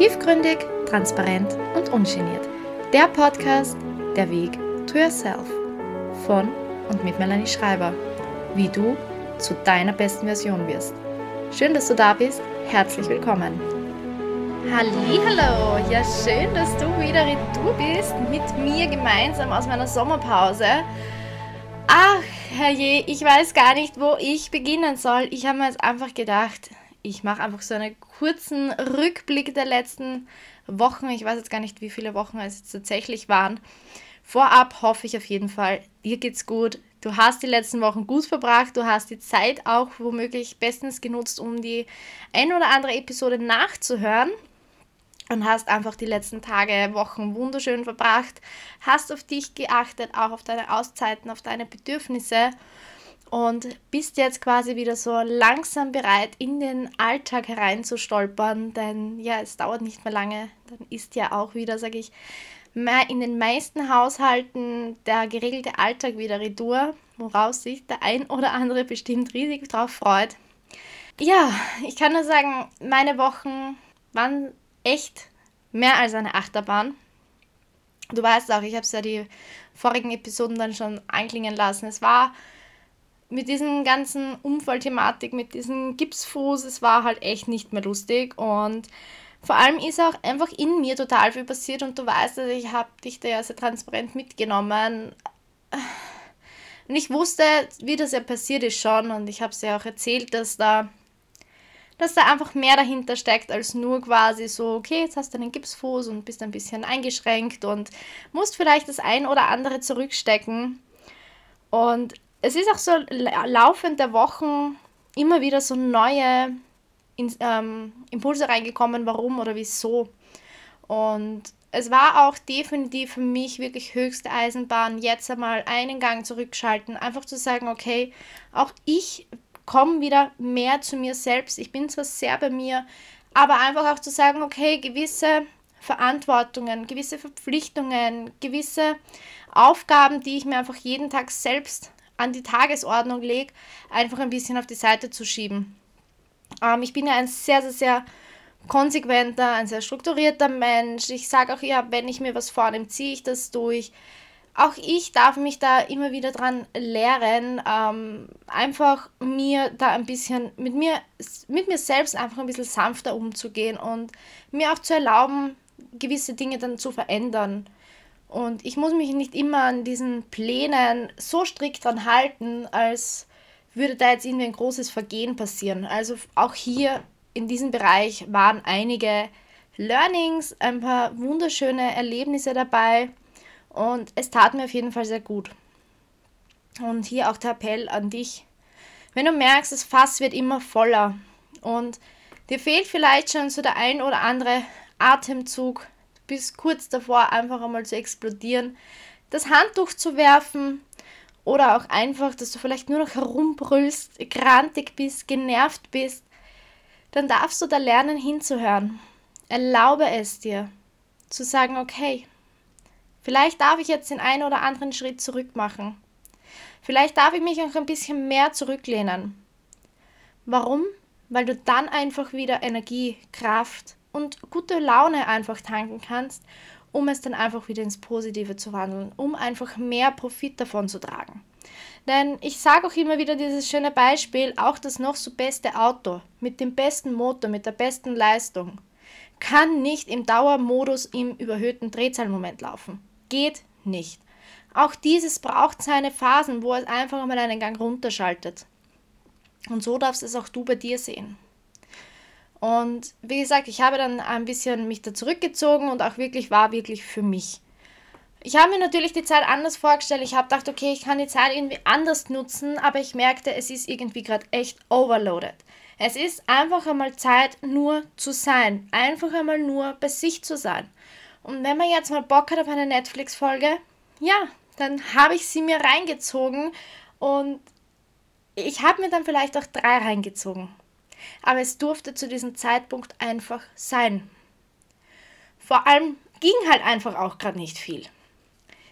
Tiefgründig, transparent und ungeniert. Der Podcast Der Weg to Yourself von und mit Melanie Schreiber. Wie du zu deiner besten Version wirst. Schön, dass du da bist. Herzlich willkommen. Hallo, ja schön, dass du wieder retour bist mit mir gemeinsam aus meiner Sommerpause. Ach, herrje, ich weiß gar nicht, wo ich beginnen soll. Ich habe mir jetzt einfach gedacht, ich mache einfach so einen kurzen Rückblick der letzten Wochen. Ich weiß jetzt gar nicht, wie viele Wochen es jetzt tatsächlich waren. Vorab hoffe ich auf jeden Fall, dir geht's gut. Du hast die letzten Wochen gut verbracht. Du hast die Zeit auch womöglich bestens genutzt, um die ein oder andere Episode nachzuhören. Und hast einfach die letzten Tage, Wochen wunderschön verbracht. Hast auf dich geachtet, auch auf deine Auszeiten, auf deine Bedürfnisse und bist jetzt quasi wieder so langsam bereit, in den Alltag hereinzustolpern, denn ja, es dauert nicht mehr lange, dann ist ja auch wieder, sage ich, in den meisten Haushalten der geregelte Alltag wieder retour, woraus sich der ein oder andere bestimmt riesig drauf freut. Ja, ich kann nur sagen, meine Wochen waren echt mehr als eine Achterbahn. Du weißt auch, ich habe es ja die vorigen Episoden dann schon anklingen lassen. Es war mit diesen ganzen Unfallthematik, mit diesem Gipsfuß, es war halt echt nicht mehr lustig und vor allem ist auch einfach in mir total viel passiert und du weißt, also ich habe dich da ja sehr transparent mitgenommen. Und ich wusste, wie das ja passiert ist schon und ich habe es ja auch erzählt, dass da, dass da einfach mehr dahinter steckt als nur quasi so, okay, jetzt hast du einen Gipsfuß und bist ein bisschen eingeschränkt und musst vielleicht das ein oder andere zurückstecken. Und es ist auch so laufend der Wochen immer wieder so neue ähm, Impulse reingekommen, warum oder wieso. Und es war auch definitiv für mich wirklich höchste Eisenbahn, jetzt einmal einen Gang zurückschalten, einfach zu sagen, okay, auch ich komme wieder mehr zu mir selbst. Ich bin zwar sehr bei mir, aber einfach auch zu sagen, okay, gewisse Verantwortungen, gewisse Verpflichtungen, gewisse Aufgaben, die ich mir einfach jeden Tag selbst an die Tagesordnung lege, einfach ein bisschen auf die Seite zu schieben. Ähm, ich bin ja ein sehr, sehr, sehr konsequenter, ein sehr strukturierter Mensch. Ich sage auch, ja, wenn ich mir was vornehme, ziehe ich das durch. Auch ich darf mich da immer wieder dran lehren, ähm, einfach mir da ein bisschen mit mir, mit mir selbst einfach ein bisschen sanfter umzugehen und mir auch zu erlauben, gewisse Dinge dann zu verändern. Und ich muss mich nicht immer an diesen Plänen so strikt dran halten, als würde da jetzt irgendwie ein großes Vergehen passieren. Also auch hier in diesem Bereich waren einige Learnings, ein paar wunderschöne Erlebnisse dabei und es tat mir auf jeden Fall sehr gut. Und hier auch der Appell an dich. Wenn du merkst, das Fass wird immer voller und dir fehlt vielleicht schon so der ein oder andere Atemzug, bis kurz davor einfach einmal zu explodieren, das Handtuch zu werfen oder auch einfach, dass du vielleicht nur noch herumbrüllst, grantig bist, genervt bist, dann darfst du da lernen hinzuhören. Erlaube es dir zu sagen, okay, vielleicht darf ich jetzt den einen oder anderen Schritt zurück machen. Vielleicht darf ich mich auch ein bisschen mehr zurücklehnen. Warum? Weil du dann einfach wieder Energie, Kraft und gute Laune einfach tanken kannst, um es dann einfach wieder ins Positive zu wandeln, um einfach mehr Profit davon zu tragen. Denn ich sage auch immer wieder dieses schöne Beispiel, auch das noch so beste Auto mit dem besten Motor, mit der besten Leistung, kann nicht im Dauermodus im überhöhten Drehzahlmoment laufen. Geht nicht. Auch dieses braucht seine Phasen, wo es einfach mal einen Gang runterschaltet. Und so darfst es auch du bei dir sehen. Und wie gesagt, ich habe dann ein bisschen mich da zurückgezogen und auch wirklich war wirklich für mich. Ich habe mir natürlich die Zeit anders vorgestellt. Ich habe gedacht, okay, ich kann die Zeit irgendwie anders nutzen, aber ich merkte, es ist irgendwie gerade echt overloaded. Es ist einfach einmal Zeit, nur zu sein. Einfach einmal nur bei sich zu sein. Und wenn man jetzt mal Bock hat auf eine Netflix-Folge, ja, dann habe ich sie mir reingezogen und ich habe mir dann vielleicht auch drei reingezogen aber es durfte zu diesem Zeitpunkt einfach sein. Vor allem ging halt einfach auch gerade nicht viel.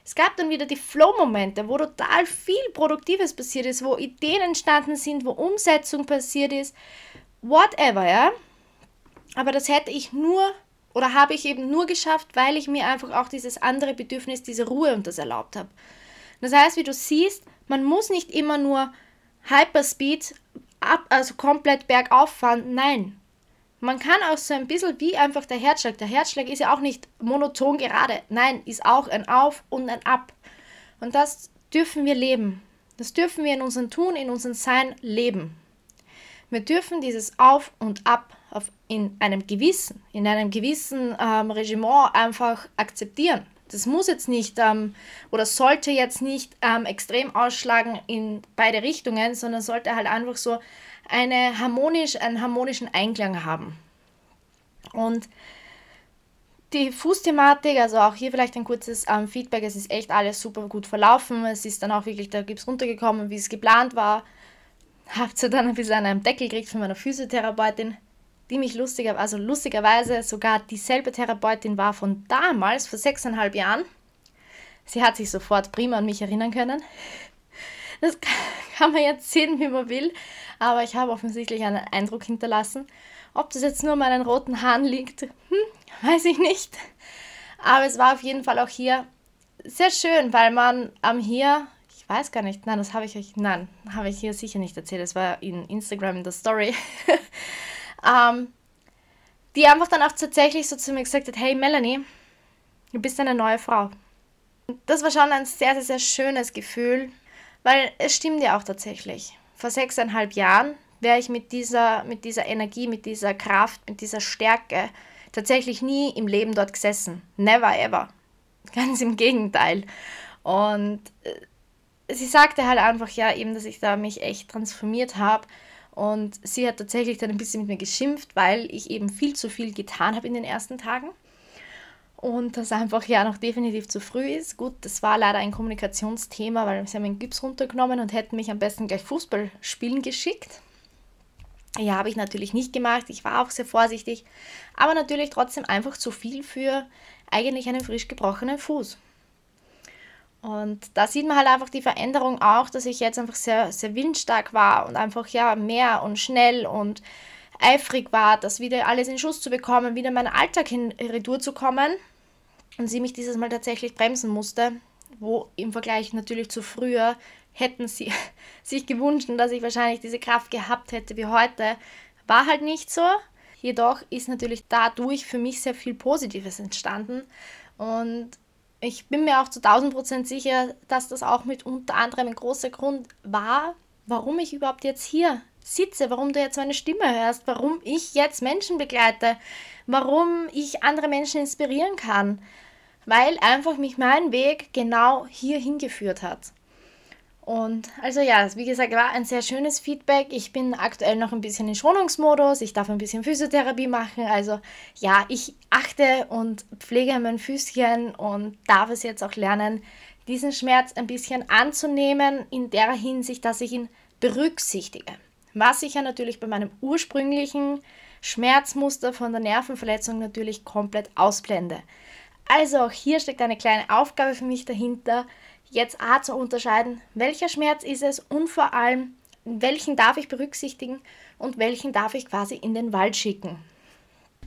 Es gab dann wieder die Flow-Momente, wo total viel Produktives passiert ist, wo Ideen entstanden sind, wo Umsetzung passiert ist, whatever, ja. Aber das hätte ich nur Oder habe ich eben nur geschafft, weil ich mir einfach auch dieses andere Bedürfnis, diese Ruhe und das erlaubt habe. Das heißt, wie du siehst, man muss nicht immer nur Hyperspeed ab, also komplett bergauf fahren. Nein. Man kann auch so ein bisschen wie einfach der Herzschlag. Der Herzschlag ist ja auch nicht monoton gerade. Nein, ist auch ein Auf und ein Ab. Und das dürfen wir leben. Das dürfen wir in unserem Tun, in unserem Sein leben. Wir dürfen dieses Auf und Ab auf, in einem gewissen, in einem gewissen ähm, Regiment einfach akzeptieren. Das muss jetzt nicht ähm, oder sollte jetzt nicht ähm, extrem ausschlagen in beide Richtungen, sondern sollte halt einfach so eine harmonisch, einen harmonischen Einklang haben. Und die Fußthematik, also auch hier vielleicht ein kurzes ähm, Feedback, es ist echt alles super gut verlaufen. Es ist dann auch wirklich der Gips runtergekommen, wie es geplant war. Habt ihr dann ein bisschen an einem Deckel gekriegt von meiner Physiotherapeutin die mich lustiger, also lustigerweise sogar dieselbe Therapeutin war von damals, vor sechseinhalb Jahren. Sie hat sich sofort prima an mich erinnern können. Das kann man jetzt sehen, wie man will, aber ich habe offensichtlich einen Eindruck hinterlassen. Ob das jetzt nur an meinen roten Haaren liegt, hm, weiß ich nicht. Aber es war auf jeden Fall auch hier sehr schön, weil man am hier, ich weiß gar nicht, nein, das habe ich euch, nein, habe ich hier sicher nicht erzählt, das war in Instagram in der Story. ähm, die einfach dann auch tatsächlich so zu mir gesagt hat, hey Melanie, du bist eine neue Frau. Das war schon ein sehr, sehr, sehr schönes Gefühl, weil es stimmt ja auch tatsächlich. Vor sechseinhalb Jahren wäre ich mit dieser, mit dieser Energie, mit dieser Kraft, mit dieser Stärke tatsächlich nie im Leben dort gesessen. Never ever. Ganz im Gegenteil. Und äh, sie sagte halt einfach ja eben, dass ich da mich echt transformiert habe und sie hat tatsächlich dann ein bisschen mit mir geschimpft, weil ich eben viel zu viel getan habe in den ersten Tagen. Und das einfach ja noch definitiv zu früh ist. Gut, das war leider ein Kommunikationsthema, weil sie haben den Gips runtergenommen und hätten mich am besten gleich Fußball spielen geschickt. Ja, habe ich natürlich nicht gemacht. Ich war auch sehr vorsichtig. Aber natürlich trotzdem einfach zu viel für eigentlich einen frisch gebrochenen Fuß. Und da sieht man halt einfach die Veränderung auch, dass ich jetzt einfach sehr, sehr willensstark war und einfach ja mehr und schnell und eifrig war, das wieder alles in Schuss zu bekommen, wieder in meinen Alltag in Retour zu kommen. Und sie mich dieses Mal tatsächlich bremsen musste, wo im Vergleich natürlich zu früher hätten sie sich gewünscht, dass ich wahrscheinlich diese Kraft gehabt hätte wie heute. War halt nicht so. Jedoch ist natürlich dadurch für mich sehr viel Positives entstanden. Und ich bin mir auch zu 1000 Prozent sicher, dass das auch mit unter anderem ein großer Grund war, warum ich überhaupt jetzt hier sitze, warum du jetzt meine Stimme hörst, warum ich jetzt Menschen begleite, warum ich andere Menschen inspirieren kann, weil einfach mich mein Weg genau hier hingeführt hat. Und also ja, wie gesagt, war ein sehr schönes Feedback. Ich bin aktuell noch ein bisschen in Schonungsmodus. Ich darf ein bisschen Physiotherapie machen. Also ja, ich achte und pflege mein Füßchen und darf es jetzt auch lernen, diesen Schmerz ein bisschen anzunehmen, in der Hinsicht, dass ich ihn berücksichtige. Was ich ja natürlich bei meinem ursprünglichen Schmerzmuster von der Nervenverletzung natürlich komplett ausblende. Also auch hier steckt eine kleine Aufgabe für mich dahinter, jetzt A zu unterscheiden, welcher Schmerz ist es und vor allem, welchen darf ich berücksichtigen und welchen darf ich quasi in den Wald schicken.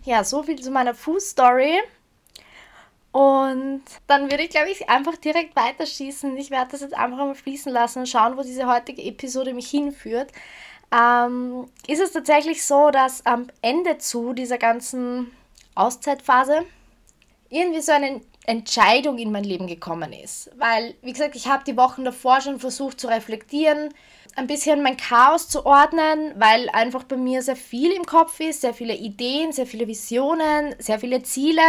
Ja, so viel zu meiner Fußstory. Und dann würde ich, glaube ich, einfach direkt weiterschießen. Ich werde das jetzt einfach mal fließen lassen und schauen, wo diese heutige Episode mich hinführt. Ähm, ist es tatsächlich so, dass am Ende zu dieser ganzen Auszeitphase irgendwie so eine Entscheidung in mein Leben gekommen ist. Weil, wie gesagt, ich habe die Wochen davor schon versucht zu reflektieren, ein bisschen mein Chaos zu ordnen, weil einfach bei mir sehr viel im Kopf ist, sehr viele Ideen, sehr viele Visionen, sehr viele Ziele.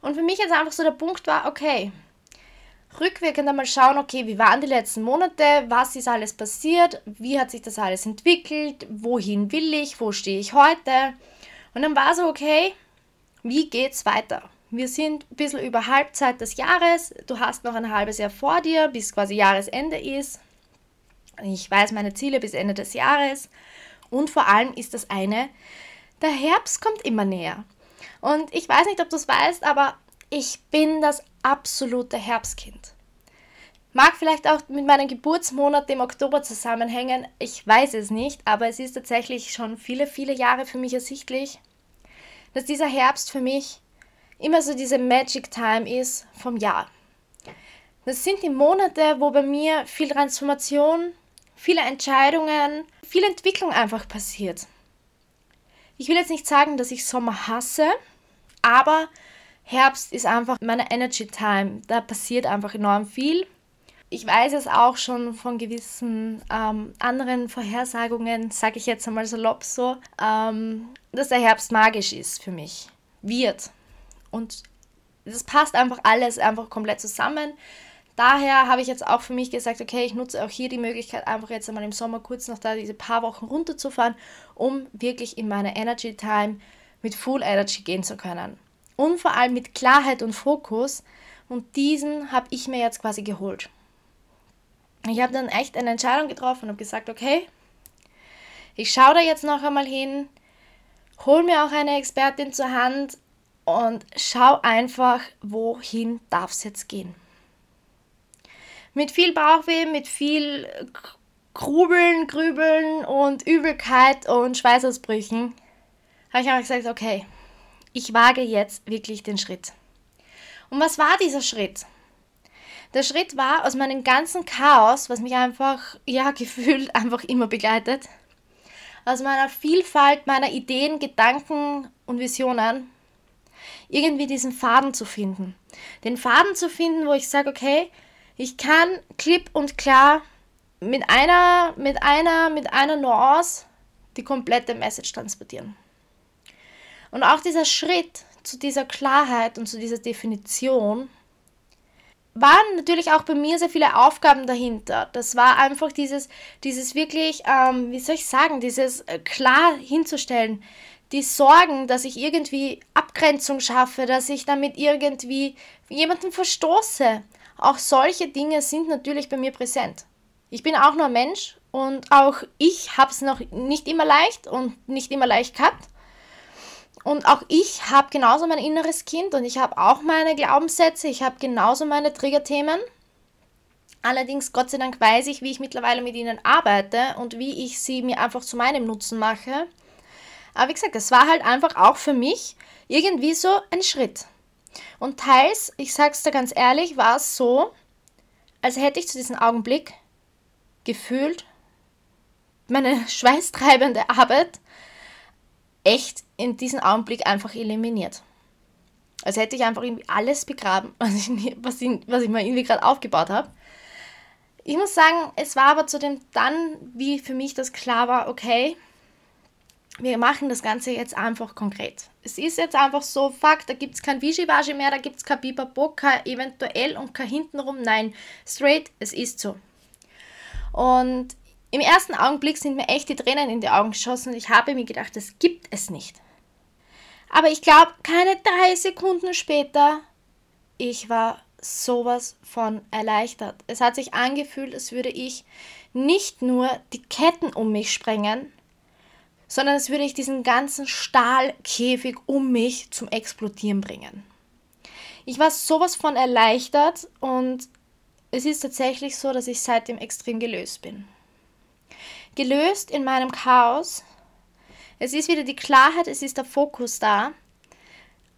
Und für mich jetzt einfach so der Punkt war, okay, rückwirkend einmal schauen, okay, wie waren die letzten Monate, was ist alles passiert, wie hat sich das alles entwickelt, wohin will ich, wo stehe ich heute. Und dann war so, okay, wie geht's weiter? Wir sind ein bisschen über Halbzeit des Jahres. Du hast noch ein halbes Jahr vor dir, bis quasi Jahresende ist. Ich weiß meine Ziele bis Ende des Jahres. Und vor allem ist das eine, der Herbst kommt immer näher. Und ich weiß nicht, ob du es weißt, aber ich bin das absolute Herbstkind. Mag vielleicht auch mit meinem Geburtsmonat im Oktober zusammenhängen, ich weiß es nicht, aber es ist tatsächlich schon viele, viele Jahre für mich ersichtlich, dass dieser Herbst für mich immer so diese Magic Time ist vom Jahr. Das sind die Monate, wo bei mir viel Transformation, viele Entscheidungen, viel Entwicklung einfach passiert. Ich will jetzt nicht sagen, dass ich Sommer hasse, aber Herbst ist einfach meine Energy Time. Da passiert einfach enorm viel. Ich weiß es auch schon von gewissen ähm, anderen Vorhersagungen, sage ich jetzt einmal salopp so, ähm, dass der Herbst magisch ist für mich. Wird. Und das passt einfach alles einfach komplett zusammen. Daher habe ich jetzt auch für mich gesagt, okay, ich nutze auch hier die Möglichkeit, einfach jetzt einmal im Sommer kurz noch da diese paar Wochen runterzufahren, um wirklich in meine Energy Time mit Full Energy gehen zu können und vor allem mit Klarheit und Fokus. Und diesen habe ich mir jetzt quasi geholt. Ich habe dann echt eine Entscheidung getroffen und habe gesagt, okay, ich schaue da jetzt noch einmal hin, hol mir auch eine Expertin zur Hand und schau einfach, wohin darf es jetzt gehen. Mit viel Bauchweh, mit viel Grubeln, Grübeln und Übelkeit und Schweißausbrüchen habe ich einfach gesagt, okay, ich wage jetzt wirklich den Schritt. Und was war dieser Schritt? Der Schritt war aus meinem ganzen Chaos, was mich einfach, ja, gefühlt einfach immer begleitet, aus meiner Vielfalt meiner Ideen, Gedanken und Visionen, irgendwie diesen Faden zu finden. Den Faden zu finden, wo ich sage, okay, ich kann klipp und klar mit einer, mit einer, mit einer Nuance die komplette Message transportieren. Und auch dieser Schritt zu dieser Klarheit und zu dieser Definition waren natürlich auch bei mir sehr viele Aufgaben dahinter. Das war einfach dieses, dieses wirklich, ähm, wie soll ich sagen, dieses äh, klar hinzustellen, die Sorgen, dass ich irgendwie Abgrenzung schaffe, dass ich damit irgendwie jemanden verstoße. Auch solche Dinge sind natürlich bei mir präsent. Ich bin auch nur Mensch und auch ich habe es noch nicht immer leicht und nicht immer leicht gehabt. Und auch ich habe genauso mein inneres Kind und ich habe auch meine Glaubenssätze, ich habe genauso meine Triggerthemen. Allerdings, Gott sei Dank, weiß ich, wie ich mittlerweile mit ihnen arbeite und wie ich sie mir einfach zu meinem Nutzen mache. Aber wie gesagt, es war halt einfach auch für mich irgendwie so ein Schritt. Und teils, ich sag's dir ganz ehrlich, war es so, als hätte ich zu diesem Augenblick gefühlt meine schweißtreibende Arbeit echt in diesem Augenblick einfach eliminiert. Als hätte ich einfach irgendwie alles begraben, was ich, was ich, was ich mir irgendwie gerade aufgebaut habe. Ich muss sagen, es war aber zu dem dann, wie für mich das klar war, okay, wir machen das Ganze jetzt einfach konkret. Es ist jetzt einfach so, fuck, da gibt es kein Wischiwaschi mehr, da gibt es kein Bipapo, kein eventuell und kein hintenrum. Nein, straight, es ist so. Und im ersten Augenblick sind mir echt die Tränen in die Augen geschossen und ich habe mir gedacht, das gibt es nicht. Aber ich glaube, keine drei Sekunden später, ich war sowas von erleichtert. Es hat sich angefühlt, als würde ich nicht nur die Ketten um mich sprengen, sondern als würde ich diesen ganzen Stahlkäfig um mich zum Explodieren bringen. Ich war sowas von erleichtert und es ist tatsächlich so, dass ich seitdem extrem gelöst bin gelöst in meinem Chaos. Es ist wieder die Klarheit, es ist der Fokus da.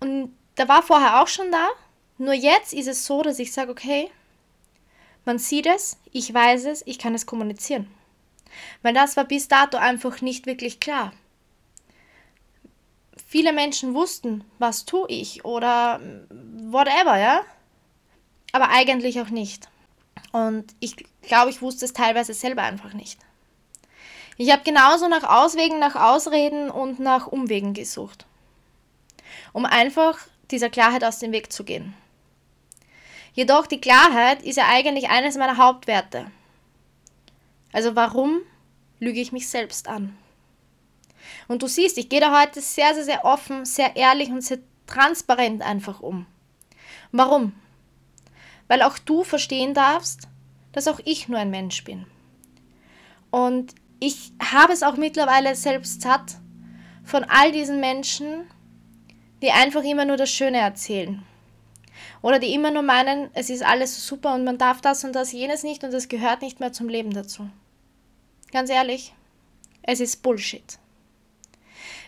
Und der war vorher auch schon da. Nur jetzt ist es so, dass ich sage, okay, man sieht es, ich weiß es, ich kann es kommunizieren. Weil das war bis dato einfach nicht wirklich klar. Viele Menschen wussten, was tue ich oder whatever, ja? Aber eigentlich auch nicht. Und ich glaube, ich wusste es teilweise selber einfach nicht. Ich habe genauso nach Auswegen, nach Ausreden und nach Umwegen gesucht, um einfach dieser Klarheit aus dem Weg zu gehen. Jedoch die Klarheit ist ja eigentlich eines meiner Hauptwerte. Also warum lüge ich mich selbst an? Und du siehst, ich gehe da heute sehr, sehr, sehr offen, sehr ehrlich und sehr transparent einfach um. Warum? Weil auch du verstehen darfst, dass auch ich nur ein Mensch bin. Und ich habe es auch mittlerweile selbst satt von all diesen Menschen, die einfach immer nur das Schöne erzählen. Oder die immer nur meinen, es ist alles super und man darf das und das jenes nicht und es gehört nicht mehr zum Leben dazu. Ganz ehrlich, es ist Bullshit.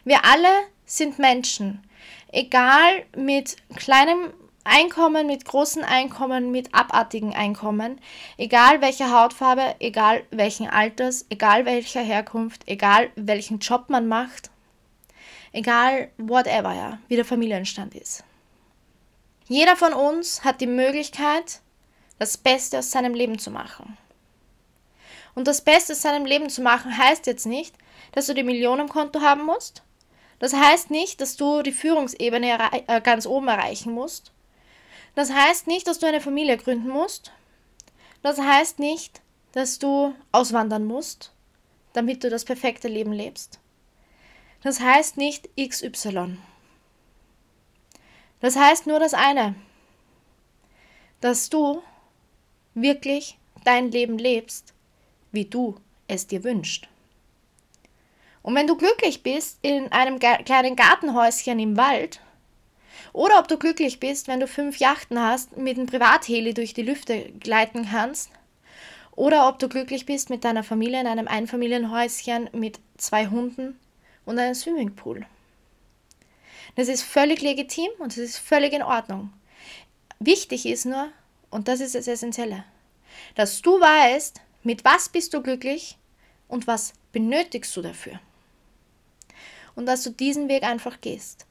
Wir alle sind Menschen. Egal mit kleinem Einkommen, mit großen Einkommen, mit abartigen Einkommen, egal welche Hautfarbe, egal welchen Alters, egal welcher Herkunft, egal welchen Job man macht, egal whatever, ja, wie der Familienstand ist. Jeder von uns hat die Möglichkeit, das Beste aus seinem Leben zu machen. Und das Beste aus seinem Leben zu machen heißt jetzt nicht, dass du die Millionen im Konto haben musst. Das heißt nicht, dass du die Führungsebene äh, ganz oben erreichen musst. Das heißt nicht, dass du eine Familie gründen musst. Das heißt nicht, dass du auswandern musst, damit du das perfekte Leben lebst. Das heißt nicht XY. Das heißt nur das eine, dass du wirklich dein Leben lebst, wie du es dir wünschst. Und wenn du glücklich bist in einem kleinen Gartenhäuschen im Wald, oder ob du glücklich bist, wenn du fünf Yachten hast, mit einem Privatheli durch die Lüfte gleiten kannst, oder ob du glücklich bist mit deiner Familie in einem Einfamilienhäuschen mit zwei Hunden und einem Swimmingpool. Das ist völlig legitim und es ist völlig in Ordnung. Wichtig ist nur, und das ist das Essentielle, dass du weißt, mit was bist du glücklich und was benötigst du dafür. Und dass du diesen Weg einfach gehst.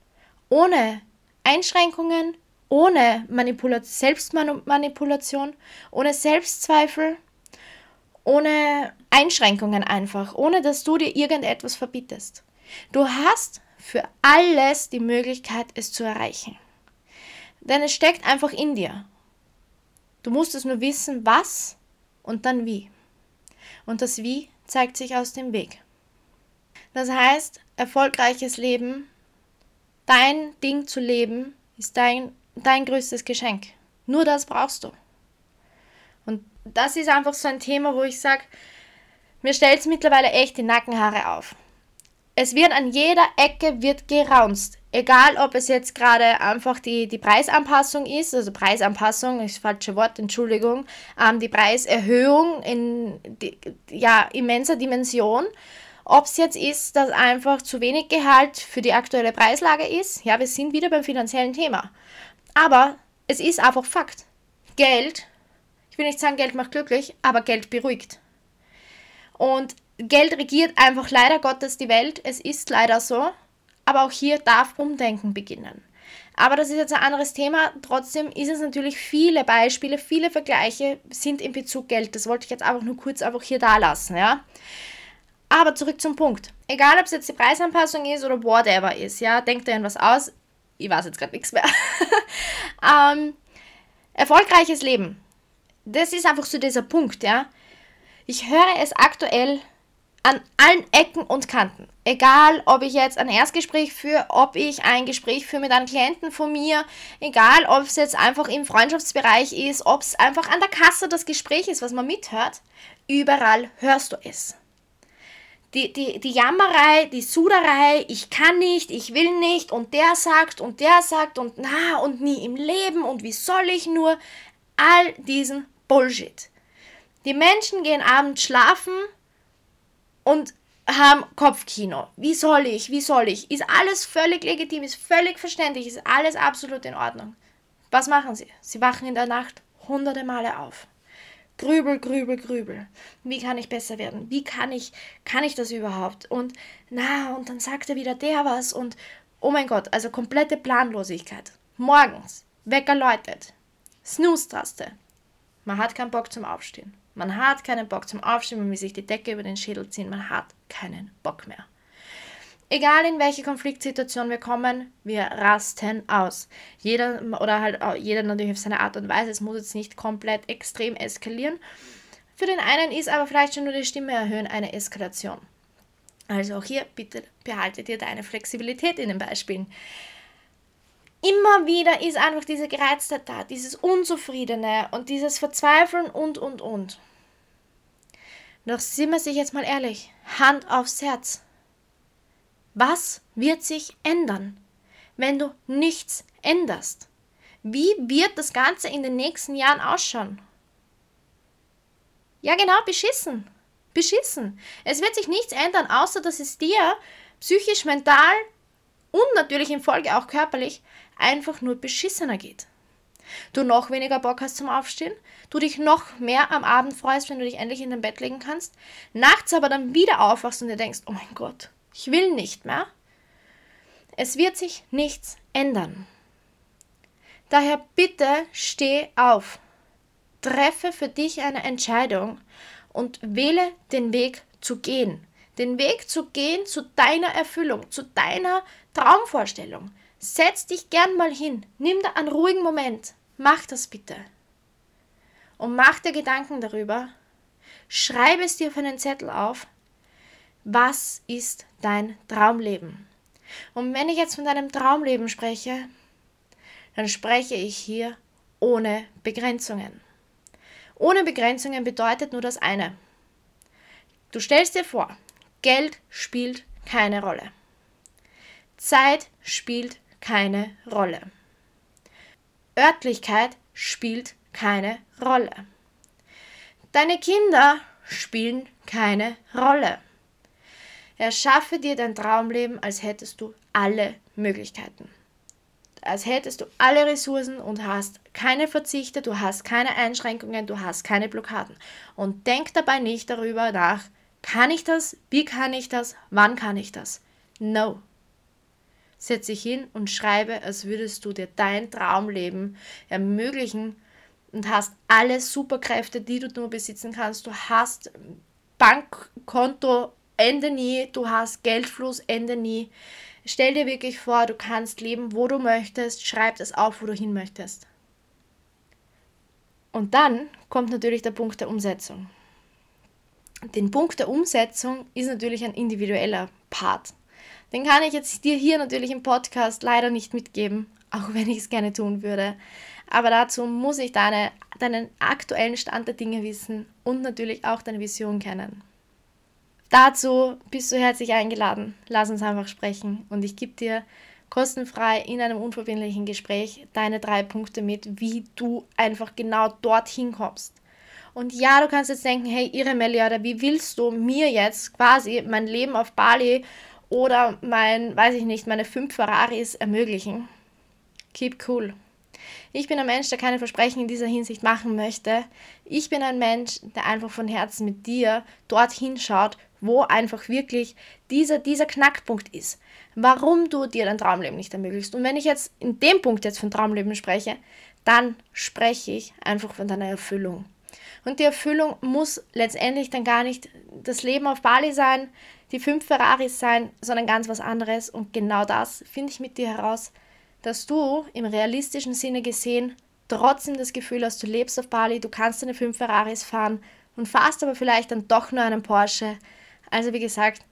Ohne Einschränkungen, ohne Manipula Selbstmanipulation, ohne Selbstzweifel, ohne Einschränkungen einfach, ohne dass du dir irgendetwas verbietest. Du hast für alles die Möglichkeit, es zu erreichen. Denn es steckt einfach in dir. Du musst es nur wissen, was und dann wie. Und das Wie zeigt sich aus dem Weg. Das heißt, erfolgreiches Leben, dein Ding zu leben, ist dein, dein größtes Geschenk. Nur das brauchst du. Und das ist einfach so ein Thema, wo ich sage, mir stellt es mittlerweile echt die Nackenhaare auf. Es wird an jeder Ecke wird geraunzt. Egal, ob es jetzt gerade einfach die, die Preisanpassung ist, also Preisanpassung ist das falsche Wort, Entschuldigung, ähm, die Preiserhöhung in die, ja, immenser Dimension. Ob es jetzt ist, dass einfach zu wenig Gehalt für die aktuelle Preislage ist, ja, wir sind wieder beim finanziellen Thema. Aber es ist einfach Fakt. Geld, ich will nicht sagen, Geld macht glücklich, aber Geld beruhigt. Und Geld regiert einfach leider Gottes die Welt. Es ist leider so. Aber auch hier darf Umdenken beginnen. Aber das ist jetzt ein anderes Thema. Trotzdem ist es natürlich viele Beispiele, viele Vergleiche sind in Bezug Geld. Das wollte ich jetzt einfach nur kurz einfach hier da lassen, ja. Aber zurück zum Punkt. Egal, ob es jetzt die Preisanpassung ist oder whatever ist, ja, denkt dir was aus. Ich weiß jetzt gerade nichts mehr. ähm, erfolgreiches Leben. Das ist einfach so dieser Punkt, ja. Ich höre es aktuell an allen Ecken und Kanten. Egal, ob ich jetzt ein Erstgespräch führe, ob ich ein Gespräch führe mit einem Klienten von mir, egal, ob es jetzt einfach im Freundschaftsbereich ist, ob es einfach an der Kasse das Gespräch ist, was man mithört, überall hörst du es. Die, die, die Jammerei, die Suderei, ich kann nicht, ich will nicht und der sagt und der sagt und na und nie im Leben und wie soll ich nur, all diesen Bullshit. Die Menschen gehen abends schlafen und haben Kopfkino. Wie soll ich? Wie soll ich? Ist alles völlig legitim, ist völlig verständlich, ist alles absolut in Ordnung. Was machen sie? Sie wachen in der Nacht hunderte Male auf. Grübel, grübel, grübel. Wie kann ich besser werden? Wie kann ich, kann ich das überhaupt? Und na, und dann sagt er wieder der was und oh mein Gott, also komplette Planlosigkeit. Morgens, Wecker läutet, Snooze-Taste. Man hat keinen Bock zum Aufstehen. Man hat keinen Bock zum Aufstehen, man will sich die Decke über den Schädel ziehen, man hat keinen Bock mehr. Egal in welche Konfliktsituation wir kommen, wir rasten aus. Jeder oder halt jeder natürlich auf seine Art und Weise. Es muss jetzt nicht komplett extrem eskalieren. Für den einen ist aber vielleicht schon nur die Stimme erhöhen eine Eskalation. Also auch hier bitte behalte dir deine Flexibilität in den Beispielen immer wieder ist einfach diese Gereiztheit da, dieses Unzufriedene und dieses Verzweifeln und, und, und. Doch sind wir sich jetzt mal ehrlich, Hand aufs Herz. Was wird sich ändern, wenn du nichts änderst? Wie wird das Ganze in den nächsten Jahren ausschauen? Ja, genau, beschissen. Beschissen. Es wird sich nichts ändern, außer dass es dir psychisch, mental und natürlich in Folge auch körperlich einfach nur beschissener geht. Du noch weniger Bock hast zum Aufstehen, du dich noch mehr am Abend freust, wenn du dich endlich in dein Bett legen kannst, nachts aber dann wieder aufwachst und dir denkst, oh mein Gott, ich will nicht mehr. Es wird sich nichts ändern. Daher bitte steh auf, treffe für dich eine Entscheidung und wähle den Weg zu gehen. Den Weg zu gehen zu deiner Erfüllung, zu deiner Traumvorstellung. Setz dich gern mal hin, nimm da einen ruhigen Moment, mach das bitte. Und mach dir Gedanken darüber, schreibe es dir auf einen Zettel auf, was ist dein Traumleben? Und wenn ich jetzt von deinem Traumleben spreche, dann spreche ich hier ohne Begrenzungen. Ohne Begrenzungen bedeutet nur das eine. Du stellst dir vor, Geld spielt keine Rolle. Zeit spielt keine Rolle. Örtlichkeit spielt keine Rolle. Deine Kinder spielen keine Rolle. Erschaffe dir dein Traumleben, als hättest du alle Möglichkeiten. Als hättest du alle Ressourcen und hast keine Verzichte, du hast keine Einschränkungen, du hast keine Blockaden. Und denk dabei nicht darüber nach, kann ich das, wie kann ich das, wann kann ich das. No. Setz dich hin und schreibe, als würdest du dir dein Traumleben ermöglichen und hast alle Superkräfte, die du nur besitzen kannst. Du hast Bankkonto Ende nie, du hast Geldfluss Ende nie. Stell dir wirklich vor, du kannst leben, wo du möchtest, schreib es auf, wo du hin möchtest. Und dann kommt natürlich der Punkt der Umsetzung. Den Punkt der Umsetzung ist natürlich ein individueller Part. Den kann ich jetzt dir hier natürlich im Podcast leider nicht mitgeben, auch wenn ich es gerne tun würde. Aber dazu muss ich deine, deinen aktuellen Stand der Dinge wissen und natürlich auch deine Vision kennen. Dazu bist du herzlich eingeladen. Lass uns einfach sprechen und ich gebe dir kostenfrei in einem unverbindlichen Gespräch deine drei Punkte mit, wie du einfach genau dorthin kommst. Und ja, du kannst jetzt denken, hey, ihre Meliada, wie willst du mir jetzt quasi mein Leben auf Bali oder mein, weiß ich nicht, meine fünf Ferraris ermöglichen. Keep cool. Ich bin ein Mensch, der keine Versprechen in dieser Hinsicht machen möchte. Ich bin ein Mensch, der einfach von Herzen mit dir dorthin schaut, wo einfach wirklich dieser, dieser Knackpunkt ist. Warum du dir dein Traumleben nicht ermöglicht. Und wenn ich jetzt in dem Punkt jetzt von Traumleben spreche, dann spreche ich einfach von deiner Erfüllung. Und die Erfüllung muss letztendlich dann gar nicht das Leben auf Bali sein, die fünf Ferraris sein, sondern ganz was anderes. Und genau das finde ich mit dir heraus, dass du im realistischen Sinne gesehen trotzdem das Gefühl hast, du lebst auf Bali, du kannst deine fünf Ferraris fahren und fahrst aber vielleicht dann doch nur einen Porsche. Also wie gesagt,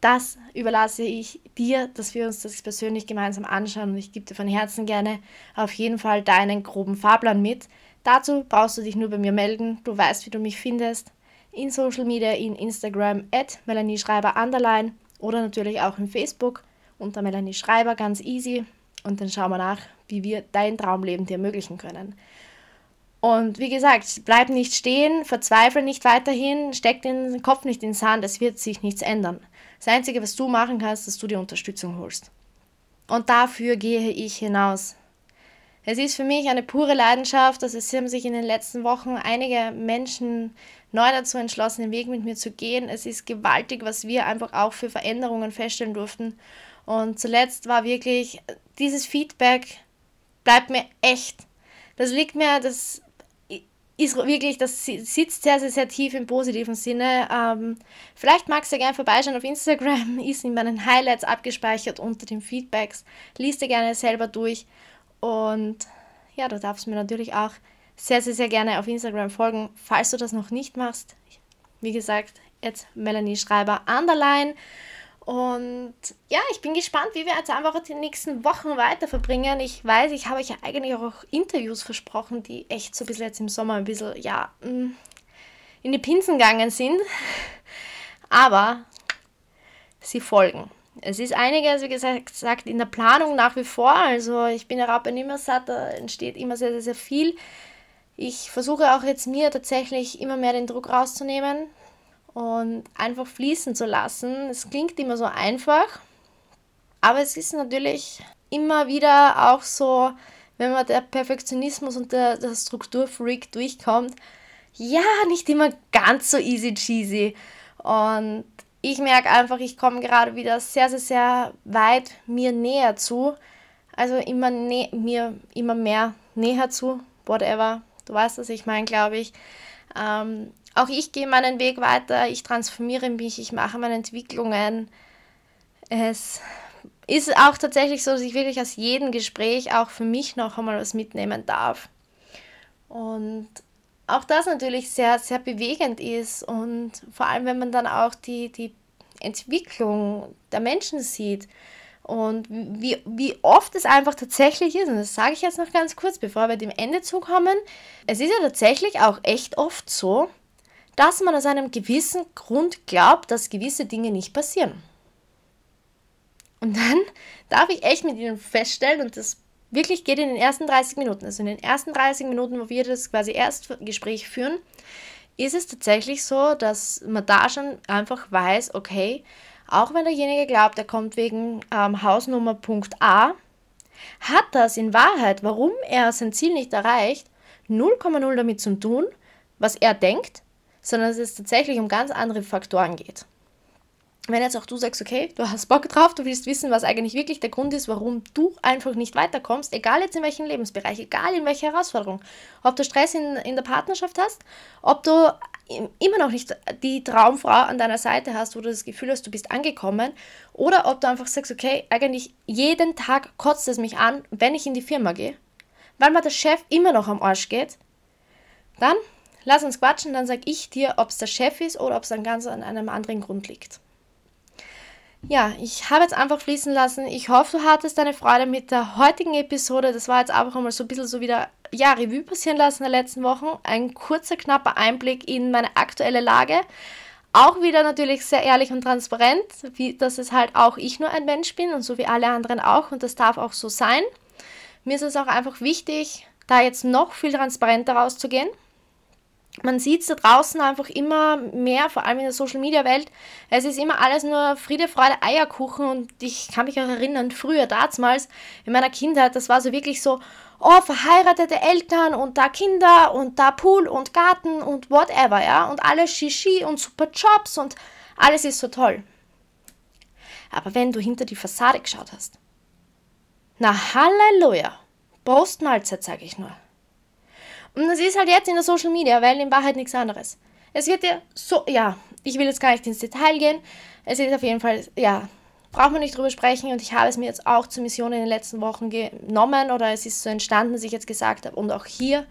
das überlasse ich dir, dass wir uns das persönlich gemeinsam anschauen und ich gebe dir von Herzen gerne auf jeden Fall deinen groben Fahrplan mit. Dazu brauchst du dich nur bei mir melden. Du weißt, wie du mich findest. In Social Media, in Instagram, at Melanie Schreiber underline oder natürlich auch in Facebook unter Melanie Schreiber, ganz easy. Und dann schauen wir nach, wie wir dein Traumleben dir ermöglichen können. Und wie gesagt, bleib nicht stehen, verzweifle nicht weiterhin, steck den Kopf nicht in den Sand, es wird sich nichts ändern. Das Einzige, was du machen kannst, ist, dass du dir Unterstützung holst. Und dafür gehe ich hinaus. Es ist für mich eine pure Leidenschaft. Also es haben sich in den letzten Wochen einige Menschen neu dazu entschlossen, den Weg mit mir zu gehen. Es ist gewaltig, was wir einfach auch für Veränderungen feststellen durften. Und zuletzt war wirklich dieses Feedback bleibt mir echt. Das liegt mir, das ist wirklich, das sitzt sehr, sehr, sehr tief im positiven Sinne. Ähm, vielleicht magst du gerne vorbeischauen auf Instagram, ist in meinen Highlights abgespeichert unter den Feedbacks. Lies dir gerne selber durch und ja, du darfst mir natürlich auch sehr, sehr, sehr gerne auf Instagram folgen, falls du das noch nicht machst. Wie gesagt, jetzt Melanie Schreiber underline. Und ja, ich bin gespannt, wie wir jetzt einfach die nächsten Wochen weiter verbringen. Ich weiß, ich habe euch ja eigentlich auch Interviews versprochen, die echt so ein bisschen jetzt im Sommer ein bisschen, ja, mm, in die Pinsen gegangen sind. Aber sie folgen. Es ist einiges, wie gesagt, in der Planung nach wie vor. Also ich bin ja Rapper immer satt, da entsteht immer sehr, sehr, sehr viel. Ich versuche auch jetzt mir tatsächlich immer mehr den Druck rauszunehmen und einfach fließen zu lassen. Es klingt immer so einfach, Aber es ist natürlich immer wieder auch so, wenn man der Perfektionismus und der, der Strukturfreak durchkommt, ja, nicht immer ganz so easy cheesy. Und ich merke einfach, ich komme gerade wieder sehr, sehr, sehr weit mir näher zu. Also immer mir immer mehr näher zu, whatever. Du weißt, was ich meine, glaube ich. Ähm, auch ich gehe meinen Weg weiter, ich transformiere mich, ich mache meine Entwicklungen. Es ist auch tatsächlich so, dass ich wirklich aus jedem Gespräch auch für mich noch einmal was mitnehmen darf. Und auch das natürlich sehr, sehr bewegend ist und vor allem, wenn man dann auch die, die Entwicklung der Menschen sieht und wie, wie oft es einfach tatsächlich ist, und das sage ich jetzt noch ganz kurz, bevor wir dem Ende zukommen, es ist ja tatsächlich auch echt oft so, dass man aus einem gewissen Grund glaubt, dass gewisse Dinge nicht passieren. Und dann darf ich echt mit ihnen feststellen, und das wirklich geht in den ersten 30 Minuten, also in den ersten 30 Minuten, wo wir das quasi Erstgespräch führen, ist es tatsächlich so, dass man da schon einfach weiß, okay, auch wenn derjenige glaubt, er kommt wegen ähm, Hausnummer Punkt A, hat das in Wahrheit, warum er sein Ziel nicht erreicht, 0,0 damit zu tun, was er denkt, sondern dass es tatsächlich um ganz andere Faktoren geht wenn jetzt auch du sagst, okay, du hast Bock drauf, du willst wissen, was eigentlich wirklich der Grund ist, warum du einfach nicht weiterkommst, egal jetzt in welchem Lebensbereich, egal in welcher Herausforderung, ob du Stress in, in der Partnerschaft hast, ob du immer noch nicht die Traumfrau an deiner Seite hast, wo du das Gefühl hast, du bist angekommen, oder ob du einfach sagst, okay, eigentlich jeden Tag kotzt es mich an, wenn ich in die Firma gehe, weil mir der Chef immer noch am Arsch geht, dann lass uns quatschen, dann sag ich dir, ob es der Chef ist oder ob es dann ganz an einem anderen Grund liegt. Ja, ich habe jetzt einfach fließen lassen. Ich hoffe, du hattest deine Freude mit der heutigen Episode. Das war jetzt einfach einmal so ein bisschen so wieder, ja, Revue passieren lassen den letzten Wochen. Ein kurzer, knapper Einblick in meine aktuelle Lage. Auch wieder natürlich sehr ehrlich und transparent, wie, dass es halt auch ich nur ein Mensch bin und so wie alle anderen auch. Und das darf auch so sein. Mir ist es auch einfach wichtig, da jetzt noch viel transparenter rauszugehen man sieht es da draußen einfach immer mehr, vor allem in der Social Media Welt. Es ist immer alles nur Friede, Freude, Eierkuchen und ich kann mich auch erinnern, früher, damals in meiner Kindheit, das war so wirklich so, oh, verheiratete Eltern und da Kinder und da Pool und Garten und whatever, ja, und alles Shishi und super Jobs und alles ist so toll. Aber wenn du hinter die Fassade geschaut hast, na Halleluja, Prostmahlzeit, sage ich nur. Und das ist halt jetzt in der Social Media weil in Wahrheit nichts anderes. Es wird ja so, ja, ich will jetzt gar nicht ins Detail gehen. Es ist auf jeden Fall, ja, braucht man nicht drüber sprechen und ich habe es mir jetzt auch zur Mission in den letzten Wochen genommen oder es ist so entstanden, dass ich jetzt gesagt habe und auch hier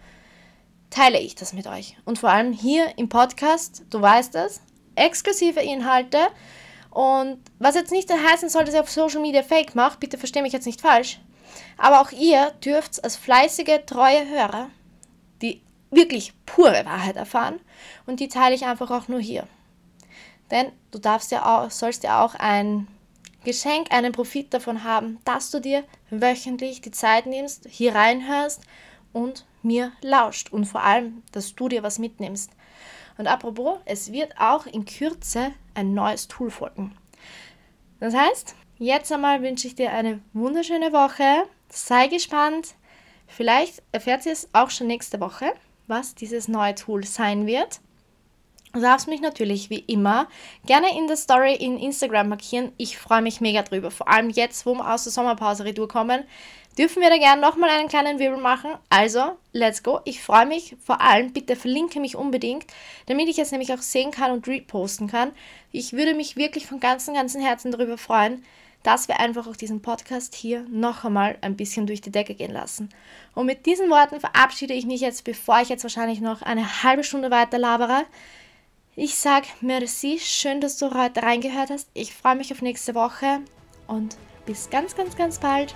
teile ich das mit euch. Und vor allem hier im Podcast, du weißt das, exklusive Inhalte und was jetzt nicht heißen soll, dass ihr auf Social Media Fake macht, bitte verstehe mich jetzt nicht falsch, aber auch ihr dürft als fleißige, treue Hörer die wirklich pure Wahrheit erfahren und die teile ich einfach auch nur hier. Denn du darfst ja auch, sollst ja auch ein Geschenk, einen Profit davon haben, dass du dir wöchentlich die Zeit nimmst, hier reinhörst und mir lauscht und vor allem, dass du dir was mitnimmst. Und apropos, es wird auch in Kürze ein neues Tool folgen. Das heißt, jetzt einmal wünsche ich dir eine wunderschöne Woche. Sei gespannt. Vielleicht erfährt ihr es auch schon nächste Woche, was dieses neue Tool sein wird. Du darfst mich natürlich wie immer gerne in der Story in Instagram markieren. Ich freue mich mega drüber. Vor allem jetzt, wo wir aus der Sommerpause retour kommen, dürfen wir da gerne nochmal einen kleinen Wirbel machen. Also, let's go. Ich freue mich. Vor allem, bitte verlinke mich unbedingt, damit ich es nämlich auch sehen kann und reposten kann. Ich würde mich wirklich von ganzem, ganzem Herzen darüber freuen, dass wir einfach auch diesen Podcast hier noch einmal ein bisschen durch die Decke gehen lassen. Und mit diesen Worten verabschiede ich mich jetzt, bevor ich jetzt wahrscheinlich noch eine halbe Stunde weiter labere. Ich sage merci, schön, dass du heute reingehört hast. Ich freue mich auf nächste Woche und bis ganz, ganz, ganz bald.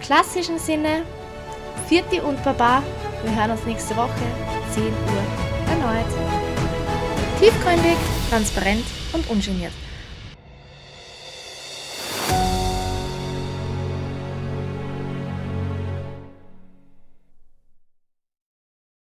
Klassischen Sinne, Vierti und Baba. Wir hören uns nächste Woche, 10 Uhr, erneut. Tiefgründig, transparent und ungeniert.